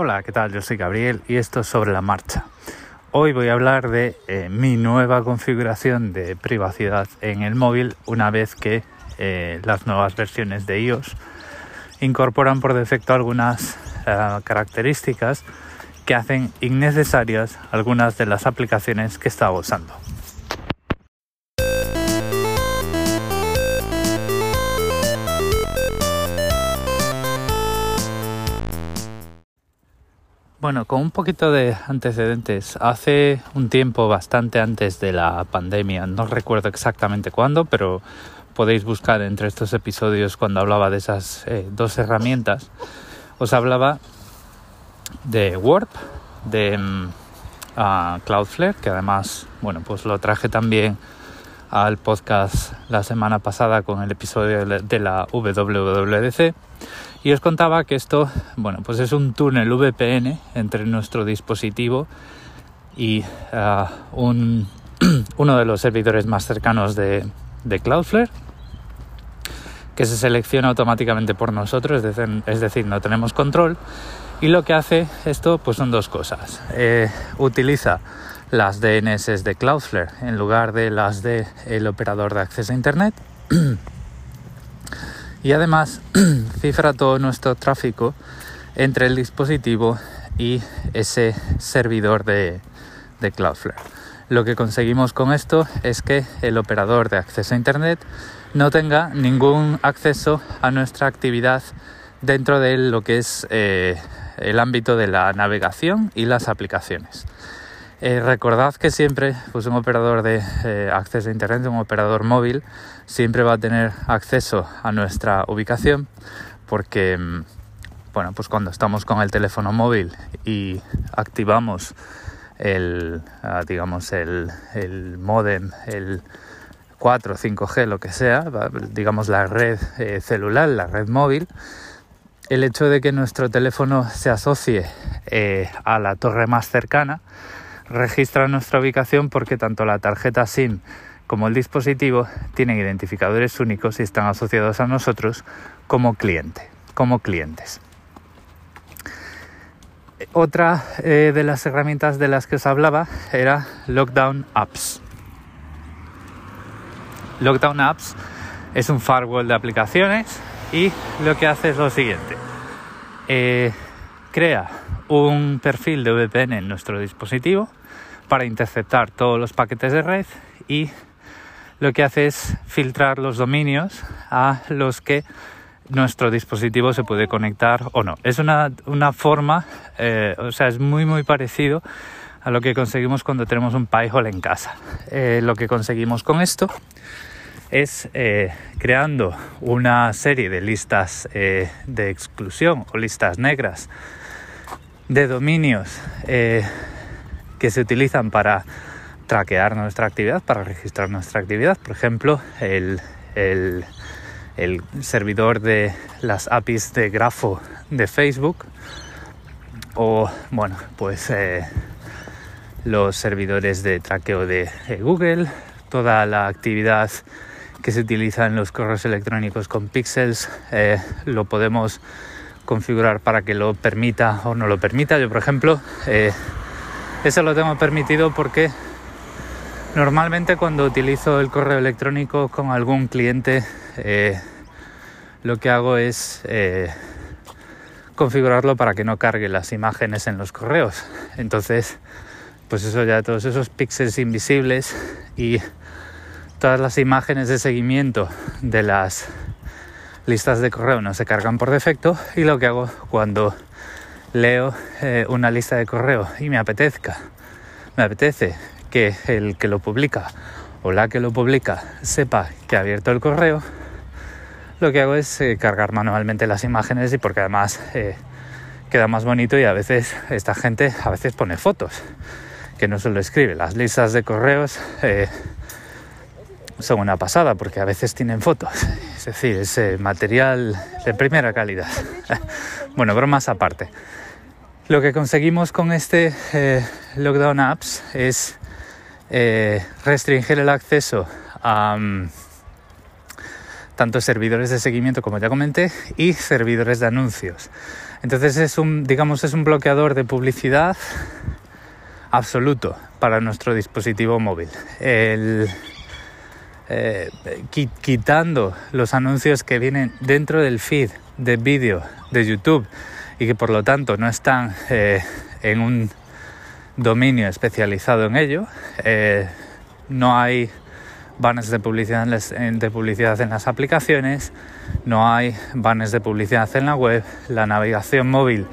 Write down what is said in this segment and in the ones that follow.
Hola, ¿qué tal? Yo soy Gabriel y esto es sobre la marcha. Hoy voy a hablar de eh, mi nueva configuración de privacidad en el móvil una vez que eh, las nuevas versiones de iOS incorporan por defecto algunas eh, características que hacen innecesarias algunas de las aplicaciones que estaba usando. Bueno, con un poquito de antecedentes, hace un tiempo bastante antes de la pandemia, no recuerdo exactamente cuándo, pero podéis buscar entre estos episodios cuando hablaba de esas eh, dos herramientas, os hablaba de Warp, de mm, Cloudflare, que además, bueno, pues lo traje también al podcast la semana pasada con el episodio de la WWDC y os contaba que esto, bueno, pues es un túnel VPN entre nuestro dispositivo y ah, un, uno de los servidores más cercanos de, de, Cloudflare, que se selecciona automáticamente por nosotros, es decir, no tenemos control. Y lo que hace esto, pues son dos cosas. Eh, utiliza las DNS de Cloudflare en lugar de las del el operador de acceso a Internet. y además cifra todo nuestro tráfico entre el dispositivo y ese servidor de, Cloudflare. Lo que conseguimos con esto es que el operador de acceso a Internet no tenga ningún acceso a nuestra actividad dentro de lo que es eh, el ámbito de la navegación y las aplicaciones. Eh, recordad que siempre pues un operador de eh, acceso a Internet, un operador móvil, siempre va a tener acceso a nuestra ubicación porque, mm, bueno, pues cuando estamos con el teléfono móvil y activamos el, ah, digamos, el, el modem, el 4 5G, lo que sea, digamos la red eh, celular, la red móvil, el hecho de que nuestro teléfono se asocie a la torre más cercana, registra nuestra ubicación porque tanto la tarjeta SIM como el dispositivo tienen identificadores únicos y están asociados a nosotros como cliente, como clientes. Otra eh, de las herramientas de las que os hablaba era Lockdown Apps. Lockdown Apps es un firewall de aplicaciones y lo que hace es lo siguiente. Eh, crea un perfil de VPN en nuestro dispositivo para interceptar todos los paquetes de red y lo que hace es filtrar los dominios a los que nuestro dispositivo se puede conectar o no. Es una, forma, eh, o sea, es muy muy parecido a lo que conseguimos cuando tenemos un Pi-hole en casa. Eh, lo que conseguimos con esto es eh, creando una serie de listas de exclusión o listas negras de dominios que se utilizan para traquear nuestra actividad, para registrar nuestra actividad. Por ejemplo, el, el, servidor de las APIs de grafo de Facebook o, bueno, pues eh, los servidores de traqueo de Google, toda la actividad que se utiliza en los correos electrónicos con pixels, eh, lo podemos configurar para que lo permita o no lo permita. Yo, por ejemplo, eh, eso lo tengo permitido porque normalmente cuando utilizo el correo electrónico con algún cliente eh, lo que hago es eh, configurarlo para que no cargue las imágenes en los correos. Entonces, pues eso ya todos esos píxeles invisibles y todas las imágenes de seguimiento de las listas de correo no se cargan por defecto y lo que hago cuando leo eh, una lista de correo y me apetezca, me apetece que el que lo publica o la que lo publica sepa que ha abierto el correo, lo que hago es eh, cargar manualmente las imágenes y porque además eh, queda más bonito y a veces esta gente a veces pone fotos, que no solo escribe. Las listas de correos son una pasada porque a veces tienen fotos, es decir, es material de primera calidad. bueno, bromas aparte. Lo que conseguimos con este eh, Lockdown Apps es eh, restringir el acceso a um, tanto servidores de seguimiento como ya comenté y servidores de anuncios. Entonces es un, digamos, es un bloqueador de publicidad absoluto para nuestro dispositivo móvil. El, eh, quitando los anuncios que vienen dentro del feed de vídeo de YouTube y que por lo tanto no están eh, en un dominio especializado en ello. Eh, no hay banners de publicidad en, de publicidad en las aplicaciones, no hay banners de publicidad en la web, la navegación móvil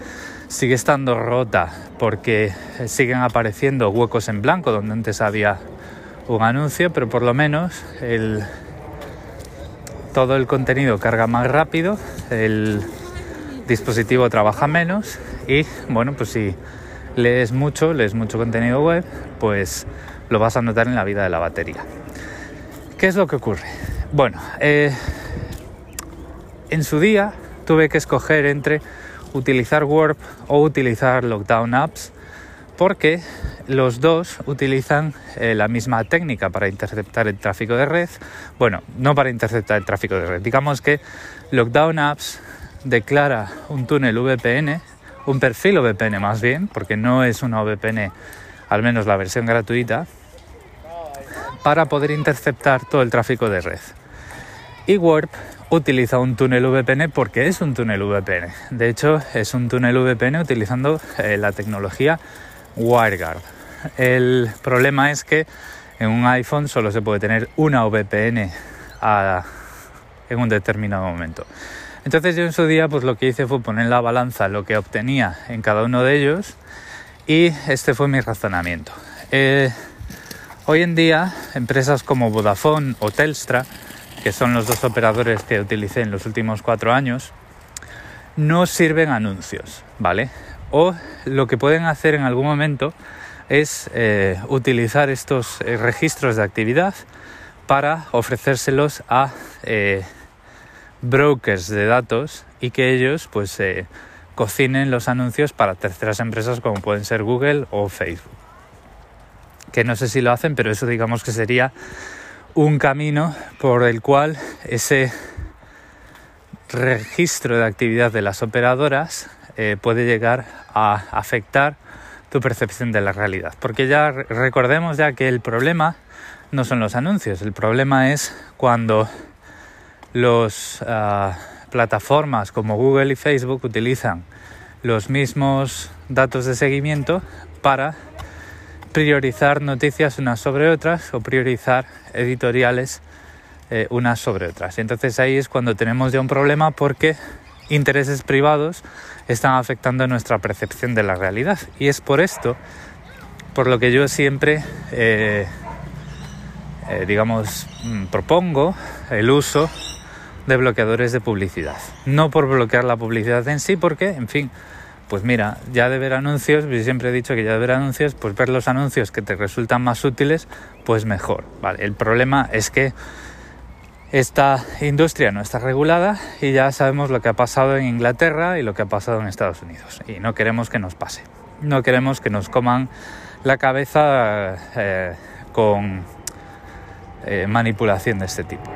sigue estando rota porque siguen apareciendo huecos en blanco donde antes había un anuncio, pero por lo menos el, todo el contenido carga más rápido, el dispositivo trabaja menos y bueno, pues si lees mucho, lees mucho contenido web, pues lo vas a notar en la vida de la batería. ¿Qué es lo que ocurre? Bueno, eh, en su día tuve que escoger entre utilizar Warp o utilizar Lockdown Apps porque los dos utilizan eh, la misma técnica para interceptar el tráfico de red. Bueno, no para interceptar el tráfico de red. Digamos que Lockdown Apps declara un túnel VPN, un perfil VPN más bien, porque no es una VPN, al menos la versión gratuita, para poder interceptar todo el tráfico de red. Y Warp utiliza un túnel VPN porque es un túnel VPN. De hecho, es un túnel VPN utilizando eh, la tecnología WireGuard. El problema es que en un iPhone solo se puede tener una VPN en un determinado momento. Entonces yo en su día pues lo que hice fue poner en la balanza lo que obtenía en cada uno de ellos y este fue mi razonamiento. Eh, hoy en día empresas como Vodafone o Telstra, que son los dos operadores que utilicé en los últimos cuatro años, no sirven anuncios, ¿vale? O lo que pueden hacer en algún momento es eh, utilizar estos eh, registros de actividad para ofrecérselos a eh, brokers de datos y que ellos pues cocinen los anuncios para terceras empresas como pueden ser Google o Facebook. Que no sé si lo hacen, pero eso digamos que sería un camino por el cual ese registro de actividad de las operadoras eh, puede llegar a afectar tu percepción de la realidad. Porque ya recordemos ya que el problema no son los anuncios, el problema es cuando las ah, plataformas como Google y Facebook utilizan los mismos datos de seguimiento para priorizar noticias unas sobre otras o priorizar editoriales eh, unas sobre otras. Entonces ahí es cuando tenemos ya un problema porque intereses privados están afectando nuestra percepción de la realidad. Y es por esto por lo que yo siempre, eh, eh, digamos, mm, propongo el uso de bloqueadores de publicidad. No por bloquear la publicidad en sí, porque, en fin, pues mira, ya de ver anuncios, yo siempre he dicho que ya de ver anuncios, pues ver los anuncios que te resultan más útiles, pues mejor. Vale, el problema es que esta industria no está regulada y ya sabemos lo que ha pasado en Inglaterra y lo que ha pasado en Estados Unidos. Y no queremos que nos pase. No queremos que nos coman la cabeza eh, con eh, manipulación de este tipo.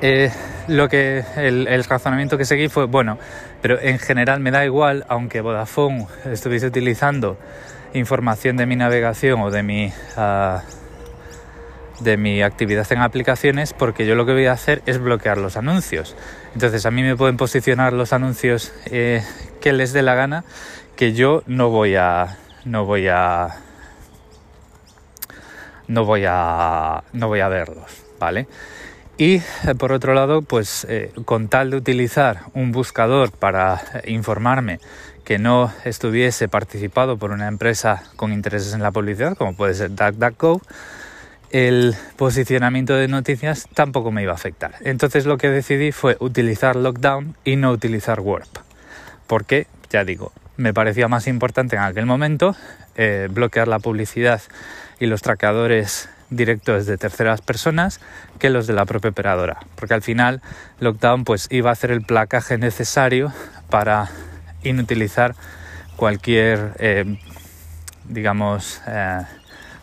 Eh, lo que el, razonamiento que seguí fue bueno, pero en general me da igual, aunque Vodafone estuviese utilizando información de mi navegación o de mi uh, de mi actividad en aplicaciones porque yo lo que voy a hacer es bloquear los anuncios. Entonces a mí me pueden posicionar los anuncios eh, que les dé la gana que yo no voy a no voy a no voy a no voy a verlos, ¿vale? Y eh, por otro lado, pues eh, con tal de utilizar un buscador para informarme que no estuviese participado por una empresa con intereses en la publicidad, como puede ser DuckDuckGo, el posicionamiento de noticias tampoco me iba a afectar. Entonces lo que decidí fue utilizar Lockdown y no utilizar Warp. Porque, ya digo, me parecía más importante en aquel momento eh, bloquear la publicidad y los traqueadores directos de terceras personas que los de la propia operadora. Porque al final Lockdown pues iba a hacer el placaje necesario para inutilizar cualquier, eh, digamos, eh,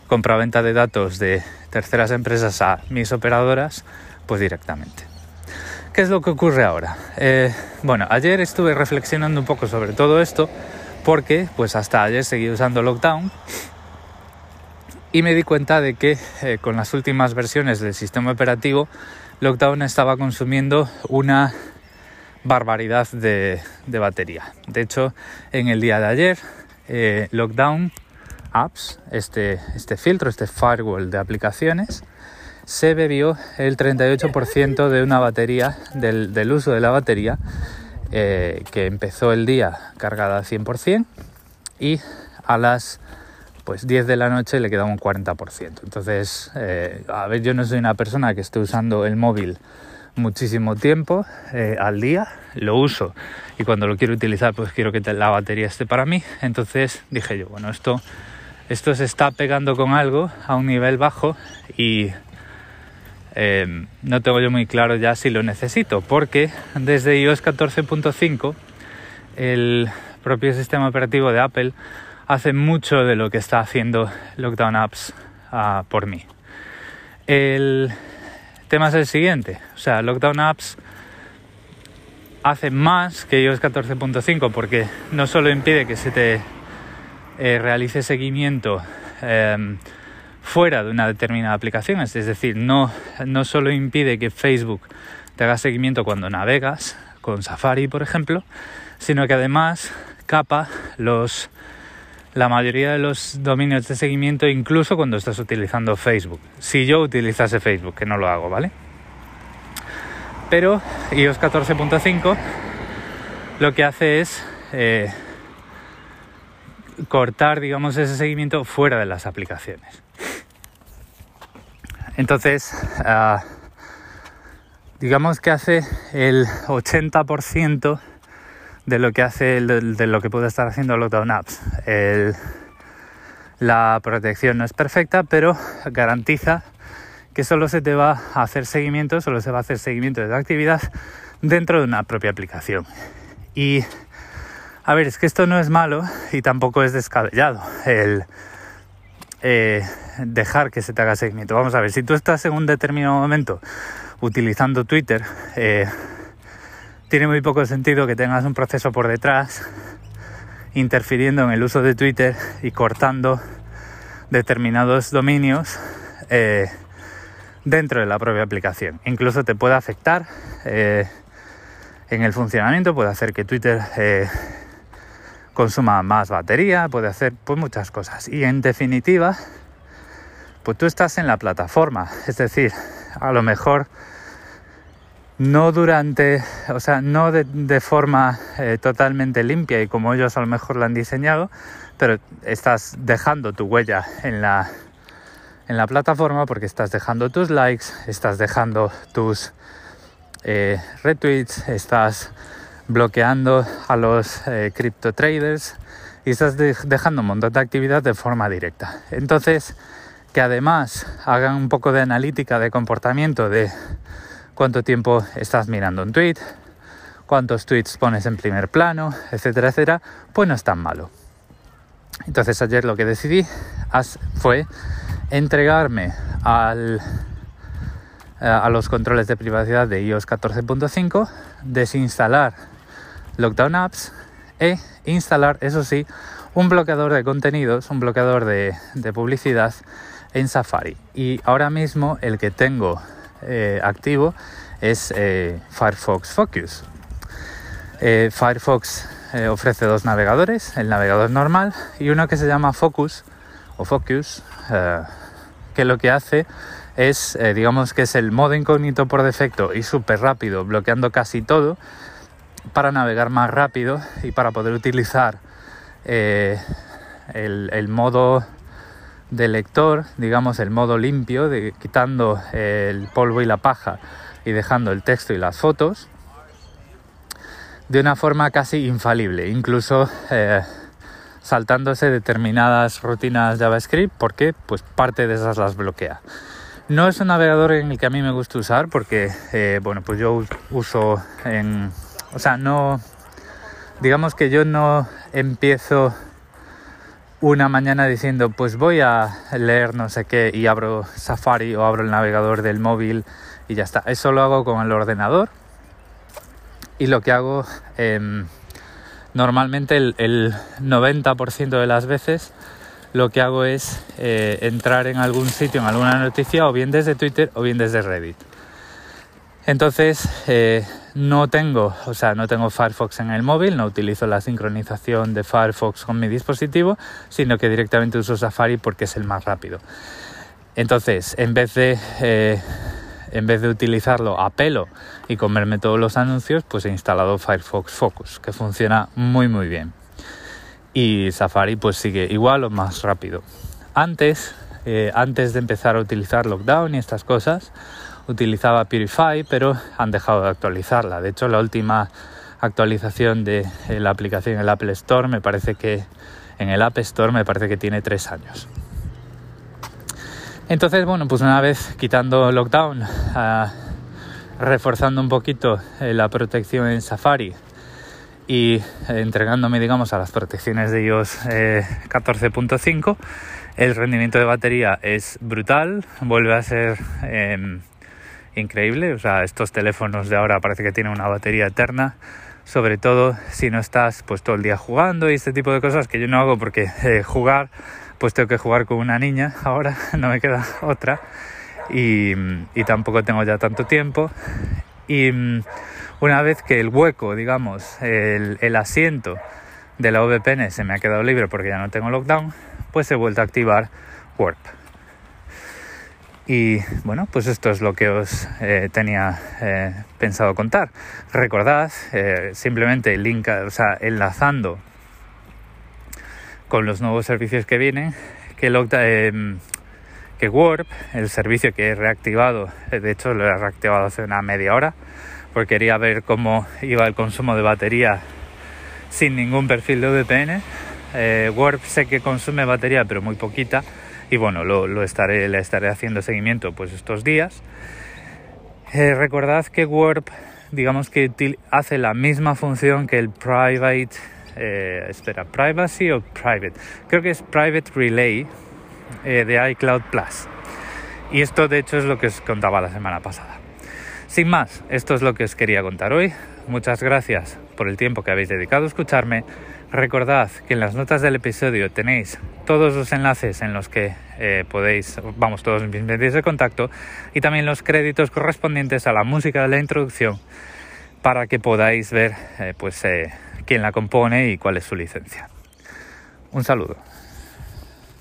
compraventa de datos de terceras empresas a mis operadoras, pues directamente. ¿Qué es lo que ocurre ahora? Eh, bueno, ayer estuve reflexionando un poco sobre todo esto porque pues hasta ayer seguí usando Lockdown y me di cuenta de que eh, con las últimas versiones del sistema operativo Lockdown estaba consumiendo una barbaridad de, batería. De hecho, en el día de ayer, eh, Lockdown Apps, este, este filtro, este firewall de aplicaciones, se bebió el 38% de una batería, del, uso de la batería, eh, que empezó el día cargada al 100% y a las pues 10 de la noche le queda un 40%. Entonces, eh, a ver, yo no soy una persona que esté usando el móvil muchísimo tiempo eh, al día, lo uso y cuando lo quiero utilizar pues quiero que la batería esté para mí. Entonces dije yo, bueno, esto, esto se está pegando con algo a un nivel bajo y eh, no tengo yo muy claro ya si lo necesito, porque desde iOS 14.5 el propio sistema operativo de Apple hace mucho de lo que está haciendo Lockdown Apps ah, por mí. El tema es el siguiente, o sea, Lockdown Apps hace más que iOS 14.5 porque no solo impide que se te eh, realice seguimiento em, fuera de una determinada aplicación, es decir, no, no solo impide que Facebook te haga seguimiento cuando navegas con Safari, por ejemplo, sino que además capa los la mayoría de los dominios de seguimiento incluso cuando estás utilizando Facebook. Si yo utilizase Facebook, que no lo hago, ¿vale? Pero iOS 14.5 lo que hace es eh, cortar, digamos, ese seguimiento fuera de las aplicaciones. Entonces, ah, digamos que hace el 80% de lo que hace, de, lo que puede estar haciendo Lockdown Apps. la protección no es perfecta, pero garantiza que solo se te va a hacer seguimiento, solo se va a hacer seguimiento de la actividad dentro de una propia aplicación. Y a ver, es que esto no es malo y tampoco es descabellado el eh, dejar que se te haga seguimiento. Vamos a ver, si tú estás en un determinado momento utilizando Twitter, eh, tiene muy poco sentido que tengas un proceso por detrás interfiriendo en el uso de Twitter y cortando determinados dominios eh, dentro de la propia aplicación. Incluso te puede afectar en el funcionamiento, puede hacer que Twitter consuma más batería, puede hacer pues, muchas cosas. Y en definitiva, pues tú estás en la plataforma, es decir, a lo mejor no durante, o sea, no de, forma eh, totalmente limpia y como ellos a lo mejor la han diseñado, pero estás dejando tu huella en la, en la plataforma porque estás dejando tus likes, estás dejando tus eh, retweets, estás bloqueando a los eh, crypto traders y estás dejando un montón de actividad de forma directa. Entonces, que además hagan un poco de analítica de comportamiento de cuánto tiempo estás mirando un tweet, cuántos tweets pones en primer plano, etcétera, etcétera, pues no es tan malo. Entonces ayer lo que decidí fue entregarme eh, a los controles de privacidad de iOS 14.5, desinstalar Lockdown Apps e instalar, eso sí, un bloqueador de contenidos, un bloqueador de, publicidad en Safari. Y ahora mismo el que tengo eh, activo es eh, Firefox Focus. Eh, Firefox ofrece dos navegadores, el navegador normal y uno que se llama Focus o Focus, que lo que hace es, digamos que es el modo incógnito por defecto y súper rápido, bloqueando casi todo para navegar más rápido y para poder utilizar el modo de lector, digamos el modo limpio, de, quitando el polvo y la paja y dejando el texto y las fotos, de una forma casi infalible, incluso eh, saltándose determinadas rutinas JavaScript, porque pues parte de esas las bloquea. No es un navegador en el que a mí me gusta usar porque, eh, bueno, pues yo uso en... O sea, no... Digamos que yo no empiezo una mañana diciendo pues voy a leer no sé qué y abro Safari o abro el navegador del móvil y ya está. Eso lo hago con el ordenador y lo que hago em, normalmente el, 90% de las veces lo que hago es eh, entrar en algún sitio, en alguna noticia, o bien desde Twitter o bien desde Reddit. Entonces, eh, no tengo, o sea, no tengo Firefox en el móvil, no utilizo la sincronización de Firefox con mi dispositivo, sino que directamente uso Safari porque es el más rápido. Entonces, en vez de, eh, en vez de utilizarlo a pelo y comerme todos los anuncios, pues he instalado Firefox Focus, que funciona muy muy bien. Y Safari pues sigue igual o más rápido. Antes, eh, antes de empezar a utilizar Lockdown y estas cosas, utilizaba Purify, pero han dejado de actualizarla. De hecho, la última actualización de la aplicación en el Apple Store me parece que en el App Store me parece que tiene tres años. Entonces, bueno, pues una vez quitando lockdown, ah, reforzando un poquito eh, la protección en Safari y entregándome, digamos, a las protecciones de iOS 14.5, eh, el rendimiento de batería es brutal, vuelve a ser em, increíble. O sea, estos teléfonos de ahora parece que tienen una batería eterna. Sobre todo si no estás pues todo el día jugando y este tipo de cosas que yo no hago porque eh, jugar pues tengo que jugar con una niña ahora, no me queda otra y, tampoco tengo ya tanto tiempo. Y mm, una vez que el hueco, digamos, el, el asiento de la VPN se me ha quedado libre porque ya no tengo lockdown, pues he vuelto a activar Warp. Y bueno, pues esto es lo que os eh, tenía eh, pensado contar. Recordad, eh, simplemente link, o sea, enlazando con los nuevos servicios que vienen, que, que Warp, el servicio que he reactivado, de hecho lo he reactivado hace una media hora, porque quería ver cómo iba el consumo de batería sin ningún perfil de VPN. Warp sé que consume batería, pero muy poquita y bueno, lo, estaré, le estaré haciendo seguimiento pues estos días. Eh, recordad que Warp, digamos que hace la misma función que el Private, eh, espera, Privacy o Private, creo que es Private Relay eh, de iCloud Plus. Y esto de hecho es lo que os contaba la semana pasada. Sin más, esto es lo que os quería contar hoy. Muchas gracias por el tiempo que habéis dedicado a escucharme. Recordad que en las notas del episodio tenéis todos los enlaces en los que eh, podéis, vamos, todos mis medios de contacto y también los créditos correspondientes a la música de la introducción para que podáis ver eh, pues, eh, quién la compone y cuál es su licencia. Un saludo.